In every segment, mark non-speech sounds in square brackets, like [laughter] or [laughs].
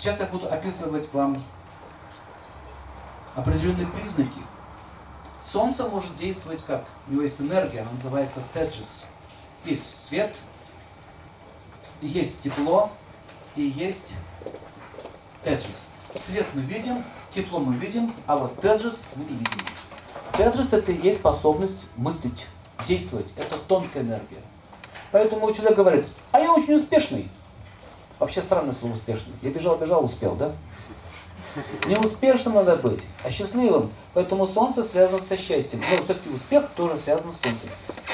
Сейчас я буду описывать вам определенные признаки. Солнце может действовать как? У него есть энергия, она называется теджес. Есть свет, есть тепло, и есть теджес. Свет мы видим, тепло мы видим, а вот теджес мы не видим. Теджес это и есть способность мыслить, действовать. Это тонкая энергия. Поэтому человек говорит, а я очень успешный. Вообще странное слово успешный. Я бежал, бежал, успел, да? Не успешным надо быть, а счастливым. Поэтому солнце связано со счастьем. Но все-таки успех тоже связан с солнцем.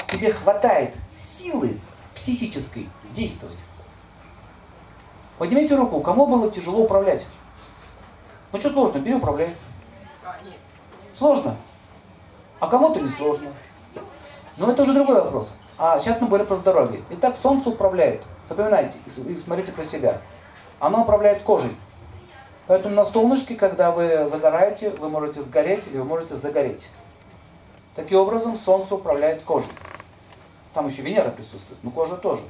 Тебе хватает силы психической действовать. Поднимите руку, кому было тяжело управлять? Ну что сложно, бери управляй. Сложно. А кому-то не сложно. Но это уже другой вопрос. А сейчас мы говорим про здоровье. Итак, солнце управляет. Запоминайте и смотрите про себя. Оно управляет кожей. Поэтому на солнышке, когда вы загораете, вы можете сгореть или вы можете загореть. Таким образом, солнце управляет кожей. Там еще Венера присутствует, но кожа тоже.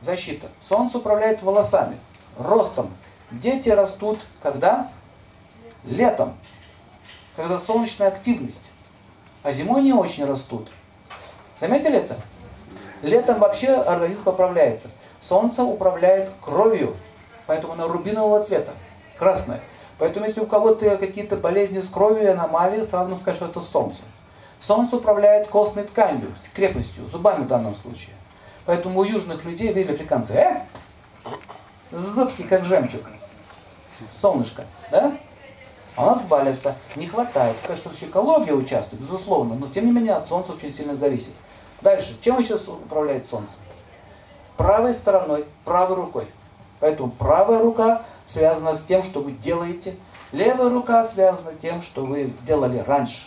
Защита. Солнце управляет волосами, ростом. Дети растут когда? Летом. Когда солнечная активность. А зимой не очень растут. Заметили это? Летом вообще организм поправляется. Солнце управляет кровью, поэтому она рубинового цвета, красная. Поэтому если у кого-то какие-то болезни с кровью, аномалии, сразу сказать, что это солнце. Солнце управляет костной тканью, с крепостью, зубами в данном случае. Поэтому у южных людей, видели африканцы, э? Зубки как жемчуг. Солнышко, да? А у нас валится, не хватает. Конечно, экология участвует, безусловно, но тем не менее от солнца очень сильно зависит. Дальше. Чем сейчас управляет Солнце? Правой стороной, правой рукой. Поэтому правая рука связана с тем, что вы делаете. Левая рука связана с тем, что вы делали раньше.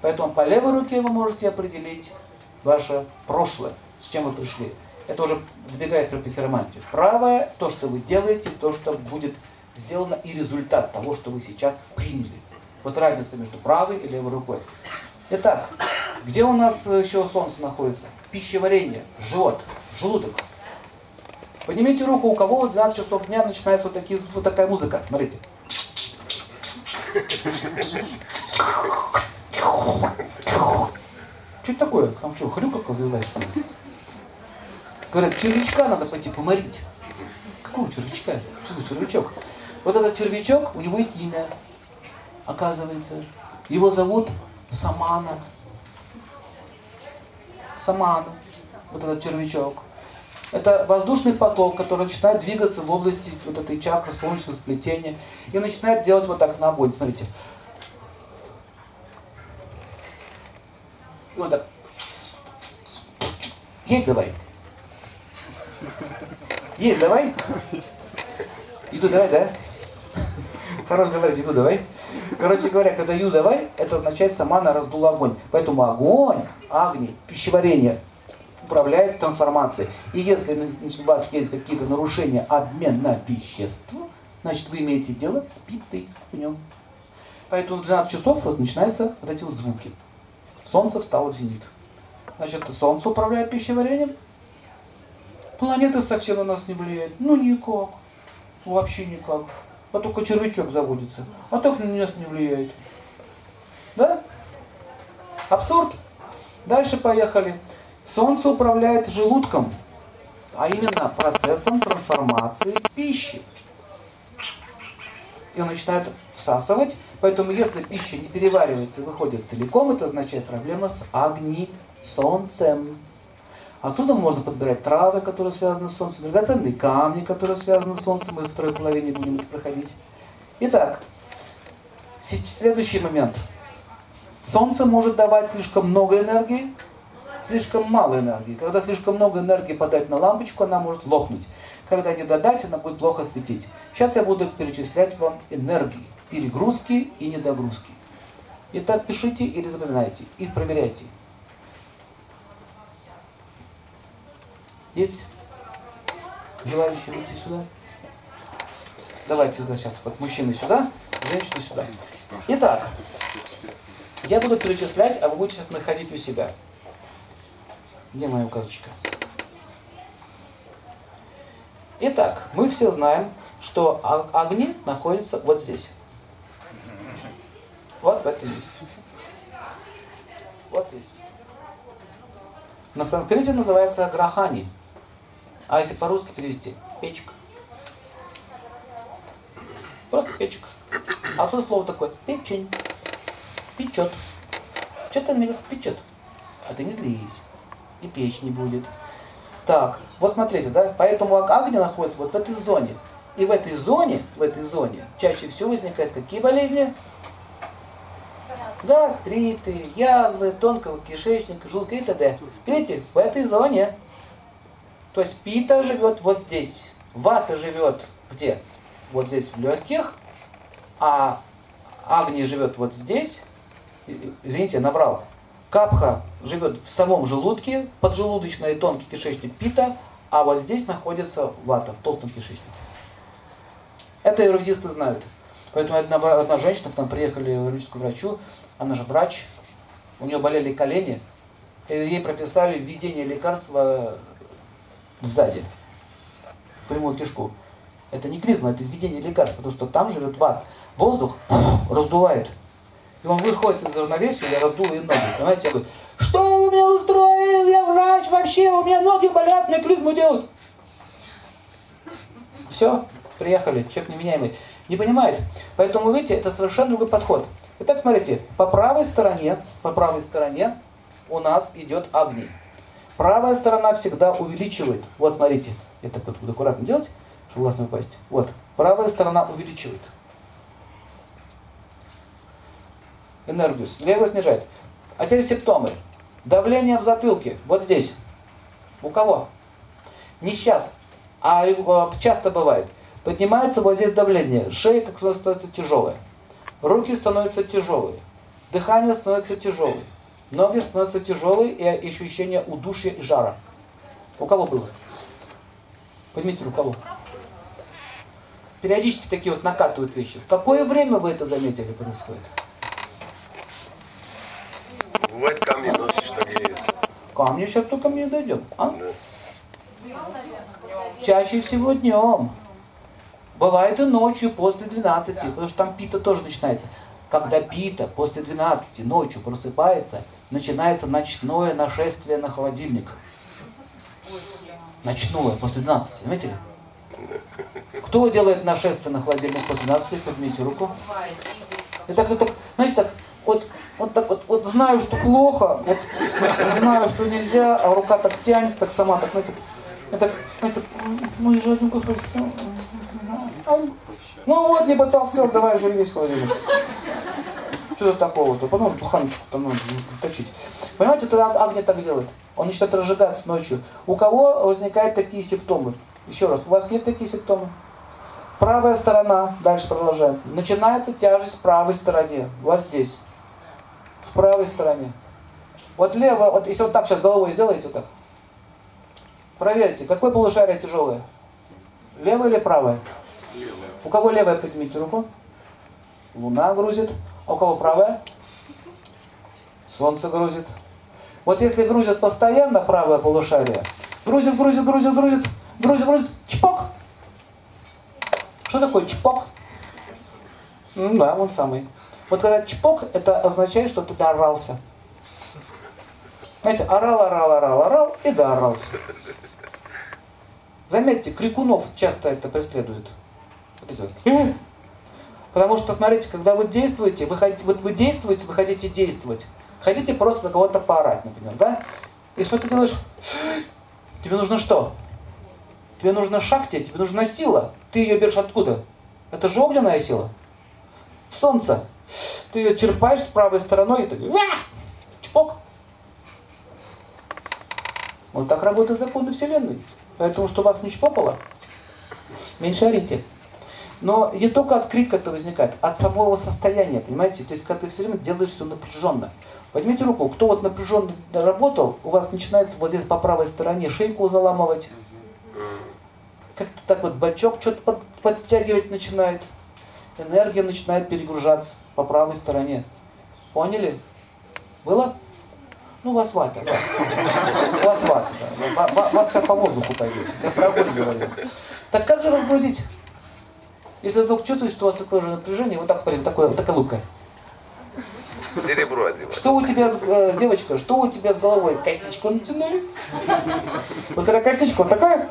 Поэтому по левой руке вы можете определить ваше прошлое, с чем вы пришли. Это уже сбегает про пихеромантию. Правая – то, что вы делаете, то, что будет сделано, и результат того, что вы сейчас приняли. Вот разница между правой и левой рукой. Итак, где у нас еще солнце находится? Пищеварение, живот, желудок. Поднимите руку, у кого в 12 часов дня начинается вот, такие, вот такая музыка. Смотрите. Что это такое? Там что, хрюкалка заявляешь? Говорят, червячка надо пойти поморить. Какого червячка? Что за червячок? Вот этот червячок, у него есть имя, оказывается. Его зовут самана. Самана, вот этот червячок. Это воздушный поток, который начинает двигаться в области вот этой чакры солнечного сплетения и начинает делать вот так на огонь. Смотрите. И вот так. Есть давай. Есть давай. Иду давай, да? Хорош говорить, иду давай. Короче говоря, когда ю давай, это означает сама она раздула огонь. Поэтому огонь, агни, пищеварение управляет трансформацией. И если значит, у вас есть какие-то нарушения обмена веществ, значит вы имеете дело с питой в нем. Поэтому в 12 часов начинаются вот эти вот звуки. Солнце встало в зенит. Значит, Солнце управляет пищеварением. Планеты совсем на нас не влияют. Ну никак. Вообще никак а только червячок заводится. А так на нас не влияет. Да? Абсурд. Дальше поехали. Солнце управляет желудком, а именно процессом трансформации пищи. И он начинает всасывать, поэтому если пища не переваривается и выходит целиком, это означает проблема с огни солнцем. Отсюда можно подбирать травы, которые связаны с Солнцем, драгоценные камни, которые связаны с Солнцем. Мы в второй половине будем их проходить. Итак, следующий момент. Солнце может давать слишком много энергии, слишком мало энергии. Когда слишком много энергии подать на лампочку, она может лопнуть. Когда не додать, она будет плохо светить. Сейчас я буду перечислять вам энергии, перегрузки и недогрузки. Итак, пишите или запоминайте, их проверяйте. Есть желающие выйти сюда? Давайте вот сейчас вот мужчины сюда, женщины сюда. Итак, я буду перечислять, а вы будете находить у себя. Где моя указочка? Итак, мы все знаем, что огни находятся вот здесь. Вот в этом месте. Вот здесь. На санскрите называется грахани. А если по-русски перевести? Печка. Просто печка. Отсюда слово такое печень. Печет. Что-то меня печет. А ты не злись. И печь не будет. Так, вот смотрите, да, поэтому огонь находится вот в этой зоне. И в этой зоне, в этой зоне чаще всего возникают какие болезни? Гастриты, язвы, тонкого кишечника, желудка и т.д. Видите, в этой зоне. То есть пита живет вот здесь, вата живет где? Вот здесь в легких, а Агни живет вот здесь, извините, набрал. Капха живет в самом желудке, поджелудочный и тонкий кишечник пита, а вот здесь находится вата, в толстом кишечнике. Это юридисты знают. Поэтому одна, одна женщина, к нам приехали в юридическую врачу, она же врач, у нее болели колени, и ей прописали введение лекарства сзади, в прямую кишку. Это не клизма, это введение лекарства, потому что там живет ват. Воздух раздувает. И он выходит из равновесия, я раздул ей ноги. Понимаете, я говорю, что вы меня устроили, я врач, вообще, у меня ноги болят, мне клизму делают. Все, приехали, человек неменяемый. Не понимает. Поэтому, видите, это совершенно другой подход. Итак, смотрите, по правой стороне, по правой стороне у нас идет огни. Правая сторона всегда увеличивает. Вот, смотрите, я так вот буду аккуратно делать, чтобы глаз не упасть. Вот, правая сторона увеличивает. Энергию. Левая снижает. А теперь симптомы. Давление в затылке. Вот здесь. У кого? Не сейчас, а часто бывает. Поднимается вот здесь давление. Шея как становится тяжелая. Руки становятся тяжелые. Дыхание становится тяжелое. Ноги становятся тяжелые и ощущение удушья и жара. У кого было? Поднимите у кого? Периодически такие вот накатывают вещи. В какое время вы это заметили происходит? Бывает камни носишь, так и... Камни сейчас только мне дойдем. А? Да. Чаще всего днем. Бывает и ночью после 12, потому что там пита тоже начинается. Когда пита после 12 ночью просыпается, начинается ночное нашествие на холодильник. Ночное, после 12, заметили? Кто делает нашествие на холодильник после 12? Поднимите руку. Так, так, знаете, так, вот, вот так вот, вот знаю, что плохо, вот знаю, что нельзя, а рука так тянется, так сама, так, это, это, это, ну, еще один кусочек, ну вот, не пытался, давай жри весь холодильник. Что такого-то? Потом буханочку там надо заточить. Понимаете, тогда огня так делает. Он начинает разжигаться ночью. У кого возникают такие симптомы? Еще раз, у вас есть такие симптомы? Правая сторона, дальше продолжаем. Начинается тяжесть в правой стороне. Вот здесь. В правой стороне. Вот левая, вот если вот так сейчас головой сделаете, вот так. Проверьте, какое полушарие тяжелое? Левое или правое? У кого левая, поднимите руку. Луна грузит. А у кого правая? Солнце грузит. Вот если грузит постоянно правое полушарие, грузит, грузит, грузит, грузит, грузит, грузит, чпок. Что такое чпок? Ну да, он самый. Вот когда чпок, это означает, что ты доорался. Знаете, орал, орал, орал, орал и доорался. Заметьте, крикунов часто это преследует. Вот эти вот. Потому что, смотрите, когда вы действуете, вы, хотите, вот вы действуете, вы хотите действовать. Хотите просто на кого-то поорать, например, да? И что ты делаешь? Тебе нужно что? Тебе нужна шахте, тебе нужна сила. Ты ее берешь откуда? Это же огненная сила. Солнце. Ты ее черпаешь правой стороной и ты чпок. Вот так работают законы Вселенной. Поэтому, что вас не чпокало, меньше орите. Но не только от крика это возникает, от самого состояния, понимаете? То есть, когда ты все время делаешь все напряженно. Поднимите руку, кто вот напряженно работал, у вас начинается вот здесь по правой стороне шейку заламывать. Как-то так вот бачок что-то под, подтягивать начинает. Энергия начинает перегружаться по правой стороне. Поняли? Было? Ну, вас вата. Вас вата. Вас сейчас по воздуху пойдет. Я про огонь говорю. Так как же разгрузить? Если вдруг чувствуете, что у вас такое же напряжение, вот так, вот такое, вот такая лупка. Серебро одевать. Что у тебя, э, девочка, что у тебя с головой? Косичку натянули? Вот когда косичка вот такая,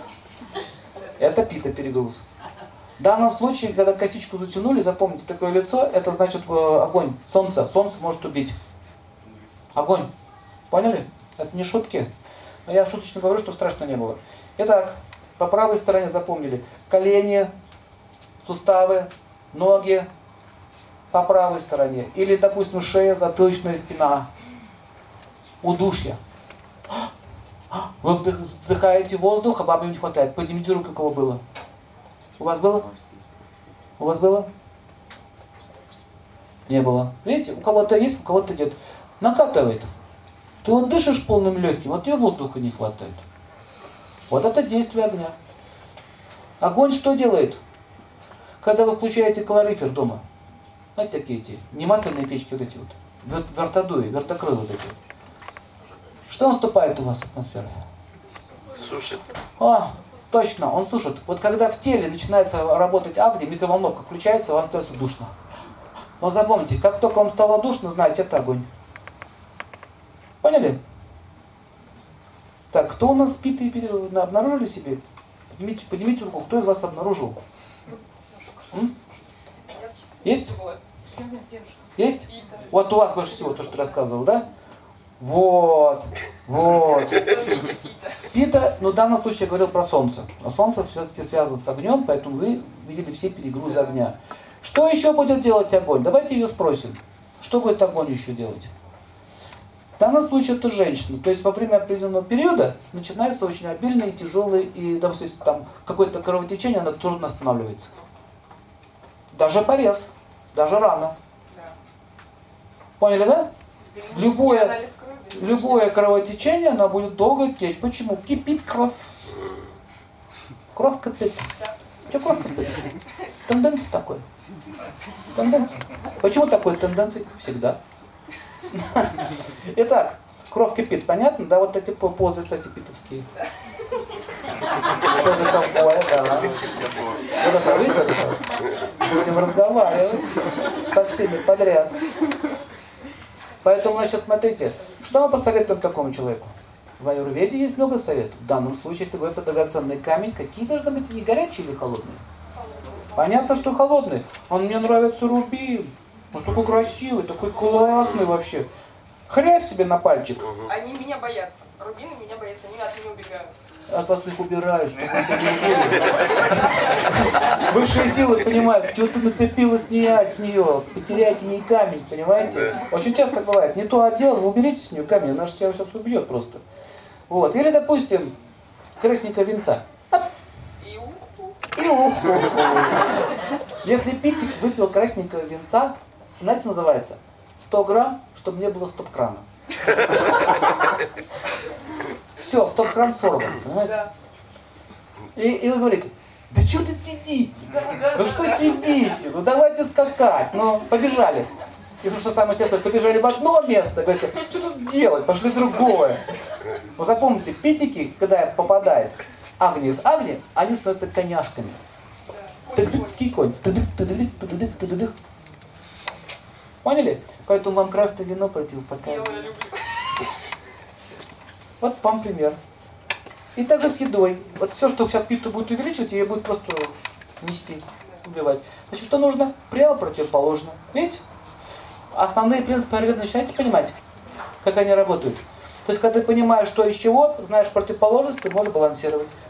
это пита перегруз. В данном случае, когда косичку затянули, запомните такое лицо, это значит э, огонь, солнце. Солнце может убить. Огонь. Поняли? Это не шутки. Но я шуточно говорю, чтобы страшно не было. Итак, по правой стороне запомнили. Колени, суставы, ноги по правой стороне. Или, допустим, шея, затылочная спина. Удушье. Вы вдых- вдыхаете воздух, а вам не хватает. Поднимите руку, у кого было. У вас было? У вас было? Не было. Видите, у кого-то есть, у кого-то нет. Накатывает. Ты вот дышишь полным легким, вот тебе воздуха не хватает. Вот это действие огня. Огонь что делает? Когда вы включаете калорифер дома, знаете такие эти, не масляные печки вот эти вот, вер- вертодуи, вертокрылы вот эти вот. Что наступает у вас атмосфера? Сушит. А, точно, он сушит. Вот когда в теле начинается работать агни, микроволновка включается, вам становится душно. Но запомните, как только вам стало душно, знаете, это огонь. Поняли? Так, кто у нас спит и обнаружили себе? Поднимите, поднимите руку, кто из вас обнаружил? М? Есть? Есть? Вот у вас больше всего то, что рассказывал, да? Вот, вот. [laughs] Пита, ну в данном случае я говорил про солнце. А солнце все-таки связано с огнем, поэтому вы видели все перегрузы огня. Что еще будет делать огонь? Давайте ее спросим. Что будет огонь еще делать? В данном случае это женщина. То есть во время определенного периода начинается очень обильный, тяжелый, и, допустим, если там какое-то кровотечение, оно трудно останавливается. Даже порез, даже рана. Поняли, да? Любое, любое кровотечение, оно будет долго течь. Почему? Кипит кровь. Кровь кипит. Что кровь кипит? Тенденция такой. Тенденция. Почему такой тенденции? Всегда. [laughs] Итак, кровь кипит, понятно? Да, вот эти по- позы, кстати, питовские. За такое, да. Вот это, видите? Будем разговаривать со всеми подряд. Поэтому, значит, смотрите, что мы посоветуем такому человеку? В аюрведе есть много советов. В данном случае, если говорить про драгоценный камень, какие должны быть они, горячие или холодные? Понятно, что холодные. Он мне нравится рубин. Он такой красивый, такой классный вообще. Хрясь себе на пальчик. Они меня боятся. Рубины меня боятся, они от меня убегают. От вас их убирают, чтобы вы себе не. Высшие силы понимают, что ты нацепила снять с нее, потеряйте ей камень, понимаете? Очень часто бывает. Не то отдел, вы уберите с нее камень, она же тебя сейчас убьет просто. Вот. Или, допустим, красника венца. И у-у. И уху. Если Питик выпил красненького венца, знаете, называется 100 грамм, чтобы не было стоп-крана. Все, стоп-кран сорван, понимаете? Да. И, и вы говорите, да что тут сидите? Да, да, Ну да, что да. сидите? Ну давайте скакать. Ну, побежали. И ну, что самое интересное, побежали в одно место, говорите, что тут делать? Пошли в другое. Вы запомните, питики, когда попадает агни с агни, они становятся коняшками. Тык-тыкский конь. Тыдык, тыдыдык, тыдыдык, тыдыдык. Поняли? Поэтому вам красное вино Я противопоказано. люблю. Вот вам пример. И также с едой. Вот все, что сейчас питу будет увеличивать, ее будет просто нести, убивать. Значит, что нужно? Прямо противоположно. Видите? Основные принципы аюрведы начинаете понимать, как они работают. То есть, когда ты понимаешь, что из чего, знаешь противоположность, ты можешь балансировать.